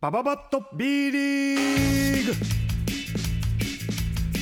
バババッと B リーグ。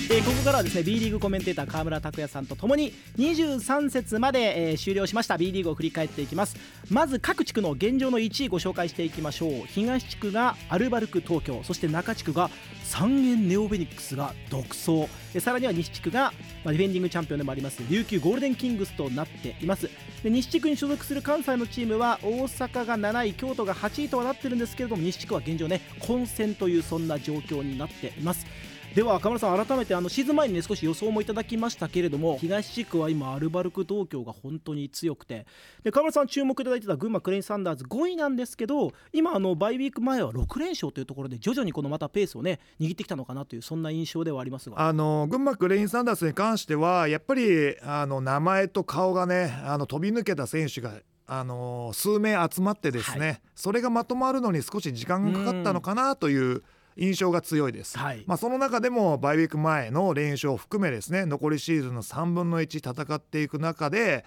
えーここからはですね B リーグコメンテーター川村拓也さんとともに23節まで、えー終了しました。B リーグを振り返っていきます。まず各地区の現状の1位ご紹介していきましょう。東地区がアルバルク東京そして中地区が三円ネオベニックスが独走。えさらには西地区が、まあ、ディフェンディングチャンピオンでもあります琉球ゴールデンキングスとなっています。で西地区に所属する関西のチームは大阪が7位京都が8位とはなってるんですけれども西地区は現状ね混戦というそんな状況になっています。では河村さん改めてあのシーズン前にね少し予想もいただきましたけれども東地区は今アルバルク東京が本当に強くて。で河村さん注目いただいてた群馬クレインサンダーズ5位なんですけど今あのバイウィーク前は6連勝というところで徐々にこのまたペースをね握ってきたのかなというそんな印象ではありますが。あの群馬クレインサンダースに関してはやっぱりあの名前と顔がねあの飛び抜けた選手があの数名集まってですね、はそれがまとまるのに少し時間がかかったのかなという印象が強いです。はい。まあ、その中でもバイウィーク前の連勝を含めですね残りシーズンの3分の1戦っていく中で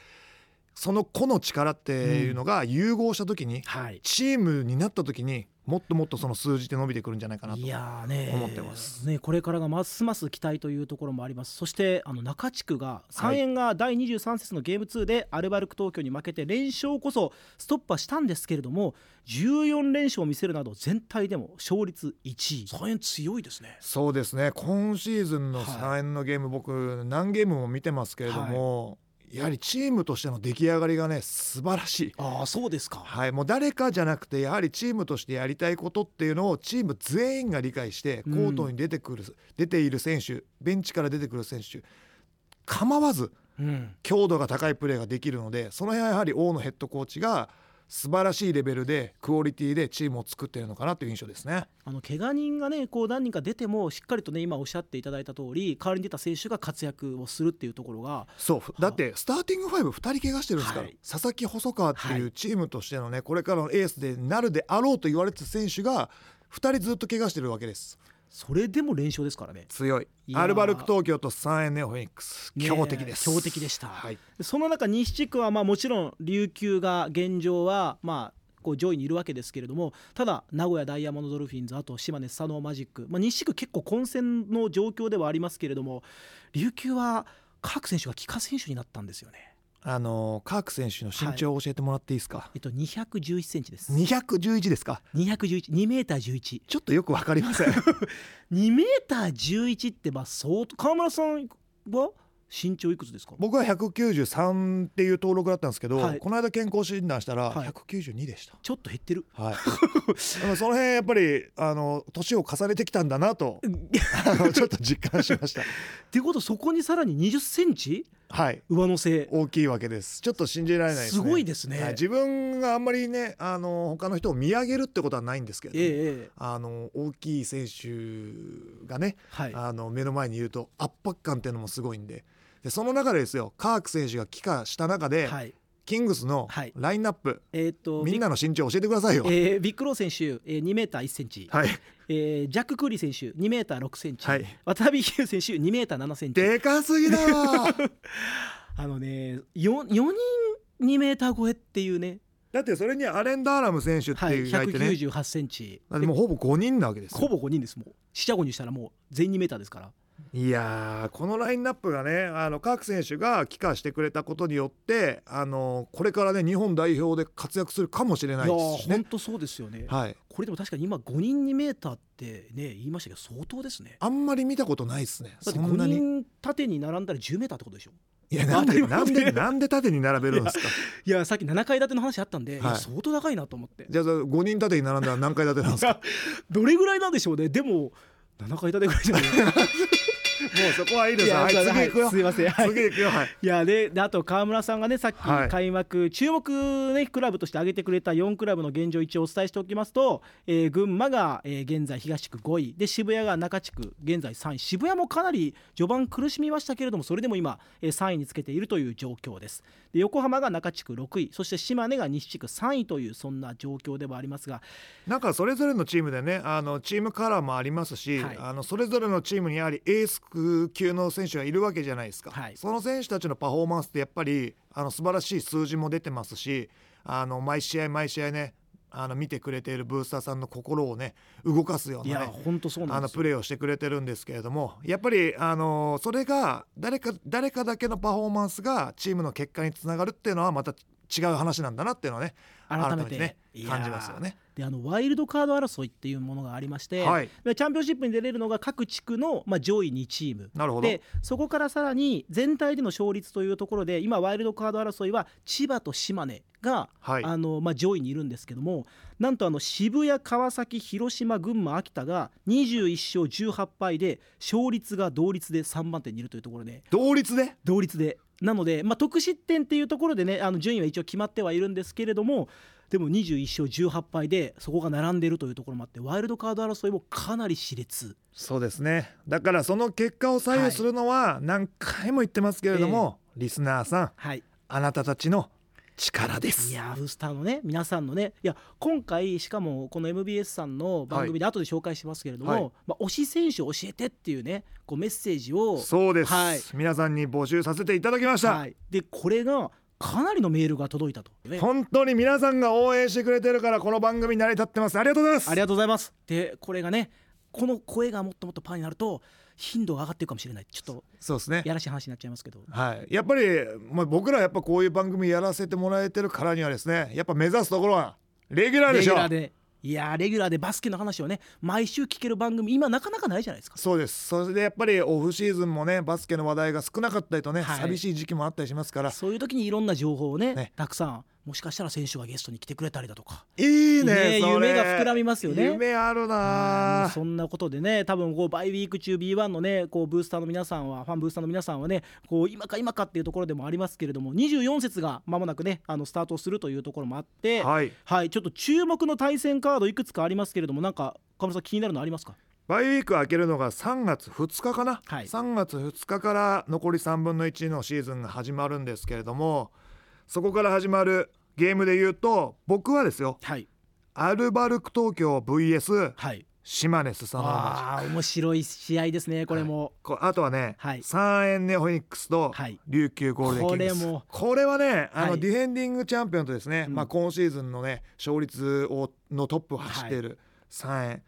その個の力っていうのが融合した時に、はい。チームになった時にもっともっとその数字で伸びてくるんじゃないかなといやーね思ってます。ねこれからがますます期待というところもあります。そしてあの中地区が3円が第23節のゲーム2でアルバルク東京に負けて連勝こそストップはしたんですけれども14連勝を見せるなど全体でも勝率1位。3円強いですね。そうですね。今シーズンのはい。3円のゲーム、僕何ゲームも見てますけれども、やはりチームとしての出来上がりがね素晴らしい。ああそうですか。はい、もう誰かじゃなくてやはりチームとしてやりたいことっていうのをチーム全員が理解してコうん。ートに出てくる、出ている選手ベンチから出てくる選手構わずうん。強度が高いプレーができるのでその辺はやはり大野ヘッドコーチが素晴らしいレベルでクオリティでチームを作っているのかなという印象ですね。あの怪我人がねこう何人か出てもしっかりとね今おっしゃっていただいた通り代わりに出た選手が活躍をするっていうところがそうだってスターティングファイブ2人怪我してるんですから、はい佐々木細川ってはいいうチームとしてのねこれからのエースでなるであろうと言われてた選手が2人ずっと怪我してるわけですそれでも連勝ですからね。強い。アルバルク東京と3円ネオフェニックス。強敵です。強敵でした。はい、その中西地区はまあもちろん琉球が現状はまあこう上位にいるわけですけれどもただ名古屋ダイヤモンドドルフィンズあと島根スサノーマジック、まあ、西地区結構混戦の状況ではありますけれども琉球は各選手が帰化選手になったんですよね。あのーカーク選手の身長を教えてもらっていいですか、えっと211センチです。211ですか？211、2メーター11。ち。ょっとよくわかりません。2メーター11ってまあ相当川村さんは身長いくつですか？僕は193っていう登録だったんですけど、はい。この間健康診断したらはい。192でした、ちょっと減ってる。はい、その辺やっぱりあの年を重ねてきたんだなと ちょっと実感しました。っていうことそこにさらに20センチ？はい。上乗せ。大きいわけです。ちょっと信じられないですね。すごいですね。はい。自分があんまりねあの他の人を見上げるってことはないんですけれどええ。あの大きい選手がね、はい。あの目の前にいると圧迫感っていうのもすごいんで。でその中でですよカーク選手が帰化した中で、はいキングスのはい。ラインナップ、えー、とみんなの身長教えてくださいよ。ビッえービッグロー選手、えー、2メーター1センチ、はい、えージャック・クーリー選手2メーター6センチ、はい。渡辺優選手2メーター7センチ。でかすぎだわ。あのね 4, 4人2メーター超えっていうね、だってそれにアレン・ダーラム選手ってはい、いうがいてね、198センチ。もうほぼ5人なわけですよ。ほぼ5人ですもう。四捨五入したらもう全員2メーターですからいやーこのラインナップがねあの各選手が帰化してくれたことによってあのこれからね日本代表で活躍するかもしれないですしね。ー本当そうですよね、はい、これでも確かに今5人2メーターってね言いましたけど相当ですね。あんまり見たことないですね。だってそんな5に人縦に並んだら10メーターってことでしょ。いやなんでなんでなんで縦に並べるんですか？いやさっき7階建ての話あったんで、はい。相当高いなと思って。じゃあ5人縦に並んだら何階建てなんですか？どれぐらいなんでしょうね。でも7階建てぐらいじゃない？もうそこはいいです。はい次行くよ、はいすいません。はい。次行くよ。はい。いやでであと川村さんがねさっきはい。開幕、注目、ね、クラブとして挙げてくれた4クラブの現状一応お伝えしておきますと、えー群馬が、えー現在東地区5位。で渋谷が中地区現在3位。渋谷もかなり序盤苦しみましたけれどもそれでも今、えー3位につけているという状況です。で横浜が中地区6位。そして島根が西地区3位というそんな状況ではありますが。なんかそれぞれのチームでねあのチームカラーもありますし、はい。あのそれぞれのチームにやはりエース級の選手がいるわけじゃないですか、はい。その選手たちのパフォーマンスってやっぱりあの素晴らしい数字も出てますしあの毎試合毎試合ねあの見てくれているブースターさんの心をね動かすようなね本当そうなあのプレーをしてくれてるんですけれどもやっぱりあのそれが誰か誰かだけのパフォーマンスがチームの結果につながるっていうのはまた違う話なんだなっていうのはね改めてね感じますよね。であのワイルドカード争いっていうものがありまして、はい。でチャンピオンシップに出れるのが各地区の、まあ、上位2チーム。なるほど。でそこからさらに全体での勝率というところで今ワイルドカード争いは千葉と島根が、はい。あのまあ、上位にいるんですけどもなんとあの渋谷川崎広島群馬秋田が21勝18敗で勝率が同率で3番手にいるというところで。同率で？同率でなので、まあ、得失点っていうところでねあの順位は一応決まってはいるんですけれどもでも21勝18敗でそこが並んでいるというところもあってワイルドカード争いもかなり熾烈。そうですね。だからその結果を左右するのは何回も言ってますけれども、リスナーさんはい。あなたたちの力です。いやーブースターのね皆さんのねいや今回しかもこの MBS さんの番組で後で紹介しますけれども、はい。まあ、推し選手を教えてっていうねこうメッセージをそうです、はい。皆さんに募集させていただきました、はい、でこれがかなりのメールが届いたと、ね、本当に皆さんが応援してくれてるからこの番組成り立ってます。ありがとうございます。ありがとうございます。でこれがねこの声がもっともっとパーになると頻度が上がっていくかもしれない。ちょっとそうですね。やらしい話になっちゃいますけど。はい、やっぱり、まあ、僕らやっぱこういう番組やらせてもらえてるからにはですねやっぱ目指すところはレギュラーでしょ。レギュラーで。いやーレギュラーでバスケの話をね毎週聞ける番組今なかなかないじゃないですか。そうです。それでやっぱりオフシーズンもねバスケの話題が少なかったりとね、はい。寂しい時期もあったりしますから。そういう時にいろんな情報をねね。たくさんもしかしたら選手がゲストに来てくれたりだとか。いいね夢が膨らみますよね。夢あるなあ。そんなことでね多分こうバイウィーク中 B1 のねこうブースターの皆さんはファンブースターの皆さんはねこう今か今かっていうところでもありますけれども24節が間もなくねあのスタートするというところもあってはい。はい、ちょっと注目の対戦カードいくつかありますけれどもなんか岡村さん気になるのありますか？バイウィーク開けるのが3月2日かな、はい。3月2日から残り3分の1のシーズンが始まるんですけれどもそこから始まるゲームで言うと僕はですよはい。アルバルク東京 VS はい。島根スサノああ面白い試合ですねこれも、こあとはね、はい。サンエンネホニックスとはい。琉球ゴールデンキングス。これも。これはねあの、はい。ディフェンディングチャンピオンとですね、うん。まあ、今シーズンのね勝率をのトップを走っているサンエン、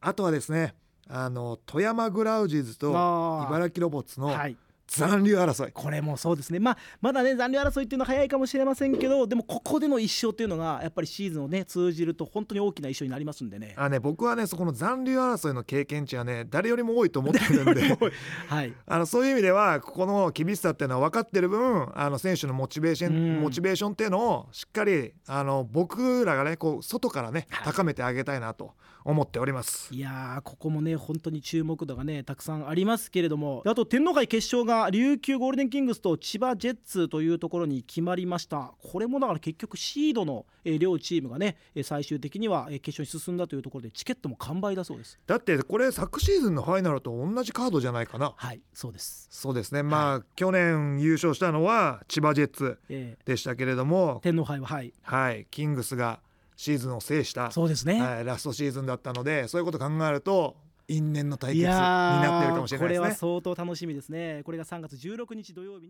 あとはですねあの富山グラウジーズと茨城ロボッツのはい残留争い、これもそうですね。まあまだね残留争いっていうのは早いかもしれませんけどでもここでの一勝っていうのがやっぱりシーズンをね通じると本当に大きな一勝になりますんでね。あね僕はねそこの残留争いの経験値はね誰よりも多いと思ってるんで。はい。あのそういう意味ではここの厳しさっていうのは分かってる分あの選手のモチベーション、うん。モチベーションっていうのをしっかりあの僕らがねこう外からねはい。高めてあげたいなと思っております。いやーここもね本当に注目度がねたくさんありますけれども。あと天皇杯決勝が琉球ゴールデンキングスと千葉ジェッツというところに決まりました。これもだから結局シードの、えー両チームがねえー最終的にはえー決勝に進んだというところでチケットも完売だそうです。だってこれ昨シーズンのファイナルと同じカードじゃないかな。はいそうです、そうですね。まあ、去年優勝したのは千葉ジェッツえでしたけれどもー、天皇杯ははい。はい、キングスがシーズンを制した、そうですね、はい、ラストシーズンだったのでそういうこと考えると因縁の対決になってるかもしれないですねこれは。相当楽しみですねこれが3月16日土曜日に